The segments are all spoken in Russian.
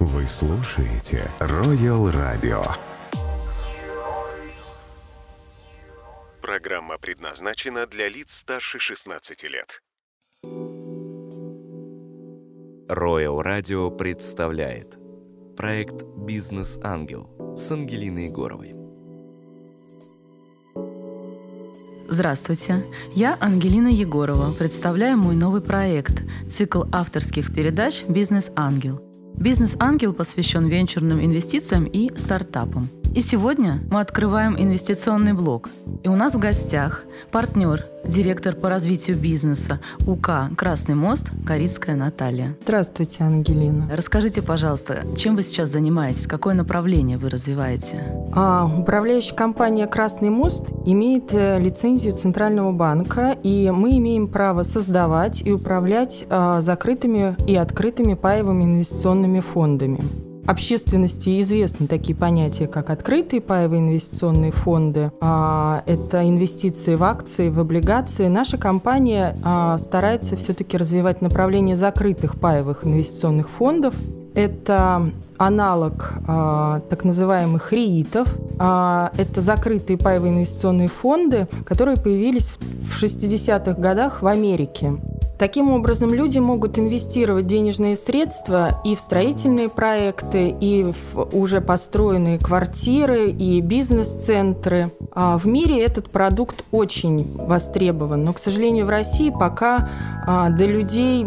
Вы слушаете Royal Radio. Программа предназначена для лиц старше 16 лет. Royal Radio представляет проект «Бизнес-ангел» с Ангелиной Егоровой. Здравствуйте, я Ангелина Егорова, представляю мой новый проект – цикл авторских передач «Бизнес-ангел». «Бизнес-ангел» посвящен венчурным инвестициям и стартапам. И сегодня мы открываем инвестиционный блок. И у нас в гостях партнер, директор по развитию бизнеса УК «Красный мост» Корицкая Наталья. Здравствуйте, Ангелина. Расскажите, пожалуйста, чем вы сейчас занимаетесь? Какое направление вы развиваете? А, управляющая компания «Красный мост» имеет э, лицензию Центрального банка, и мы имеем право создавать и управлять а, закрытыми и открытыми паевыми инвестиционными фондами общественности известны такие понятия, как открытые паевые инвестиционные фонды. А, это инвестиции в акции, в облигации. Наша компания а, старается все-таки развивать направление закрытых паевых инвестиционных фондов. Это аналог а, так называемых РИИТов. А, это закрытые паевые инвестиционные фонды, которые появились в 60-х годах в Америке. Таким образом, люди могут инвестировать денежные средства и в строительные проекты, и в уже построенные квартиры, и бизнес-центры. А в мире этот продукт очень востребован, но, к сожалению, в России пока а, до людей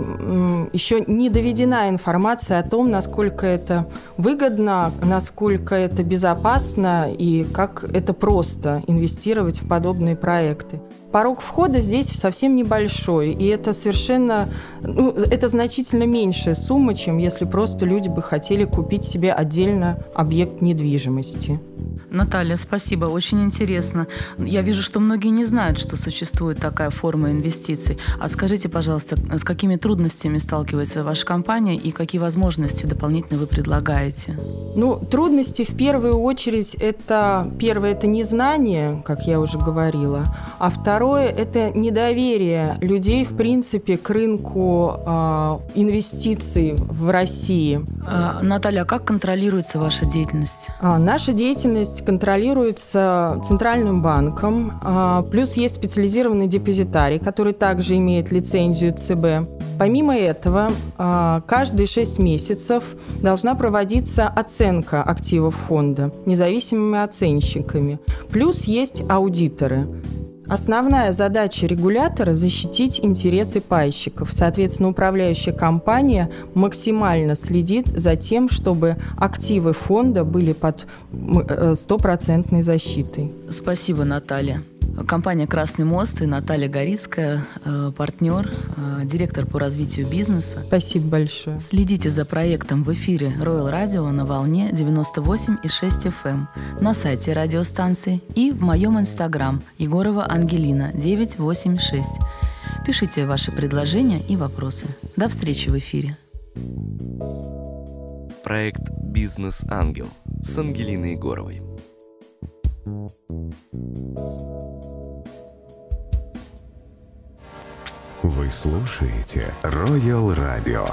еще не доведена информация о том, насколько это выгодно, насколько это безопасно и как это просто инвестировать в подобные проекты порог входа здесь совсем небольшой, и это совершенно, ну, это значительно меньшая сумма, чем если просто люди бы хотели купить себе отдельно объект недвижимости. Наталья, спасибо, очень интересно. Я вижу, что многие не знают, что существует такая форма инвестиций. А скажите, пожалуйста, с какими трудностями сталкивается ваша компания и какие возможности дополнительно вы предлагаете? Ну, трудности в первую очередь это первое это незнание, как я уже говорила, а второе это недоверие людей в принципе к рынку э, инвестиций в России. А, Наталья, а как контролируется ваша деятельность? А, наша деятельность деятельность контролируется Центральным банком, а, плюс есть специализированный депозитарий, который также имеет лицензию ЦБ. Помимо этого, а, каждые 6 месяцев должна проводиться оценка активов фонда независимыми оценщиками. Плюс есть аудиторы. Основная задача регулятора – защитить интересы пайщиков. Соответственно, управляющая компания максимально следит за тем, чтобы активы фонда были под э, стопроцентной защитой. Спасибо, Наталья. Компания «Красный мост» и Наталья Горицкая, э, партнер, э, директор по развитию бизнеса. Спасибо большое. Следите за проектом в эфире Royal Radio на волне 98,6 FM, эм, на сайте радиостанции и в моем инстаграм Егорова Ангелина 986. Пишите ваши предложения и вопросы. До встречи в эфире. Проект «Бизнес-ангел» с Ангелиной Егоровой. Вы слушаете Royal Radio.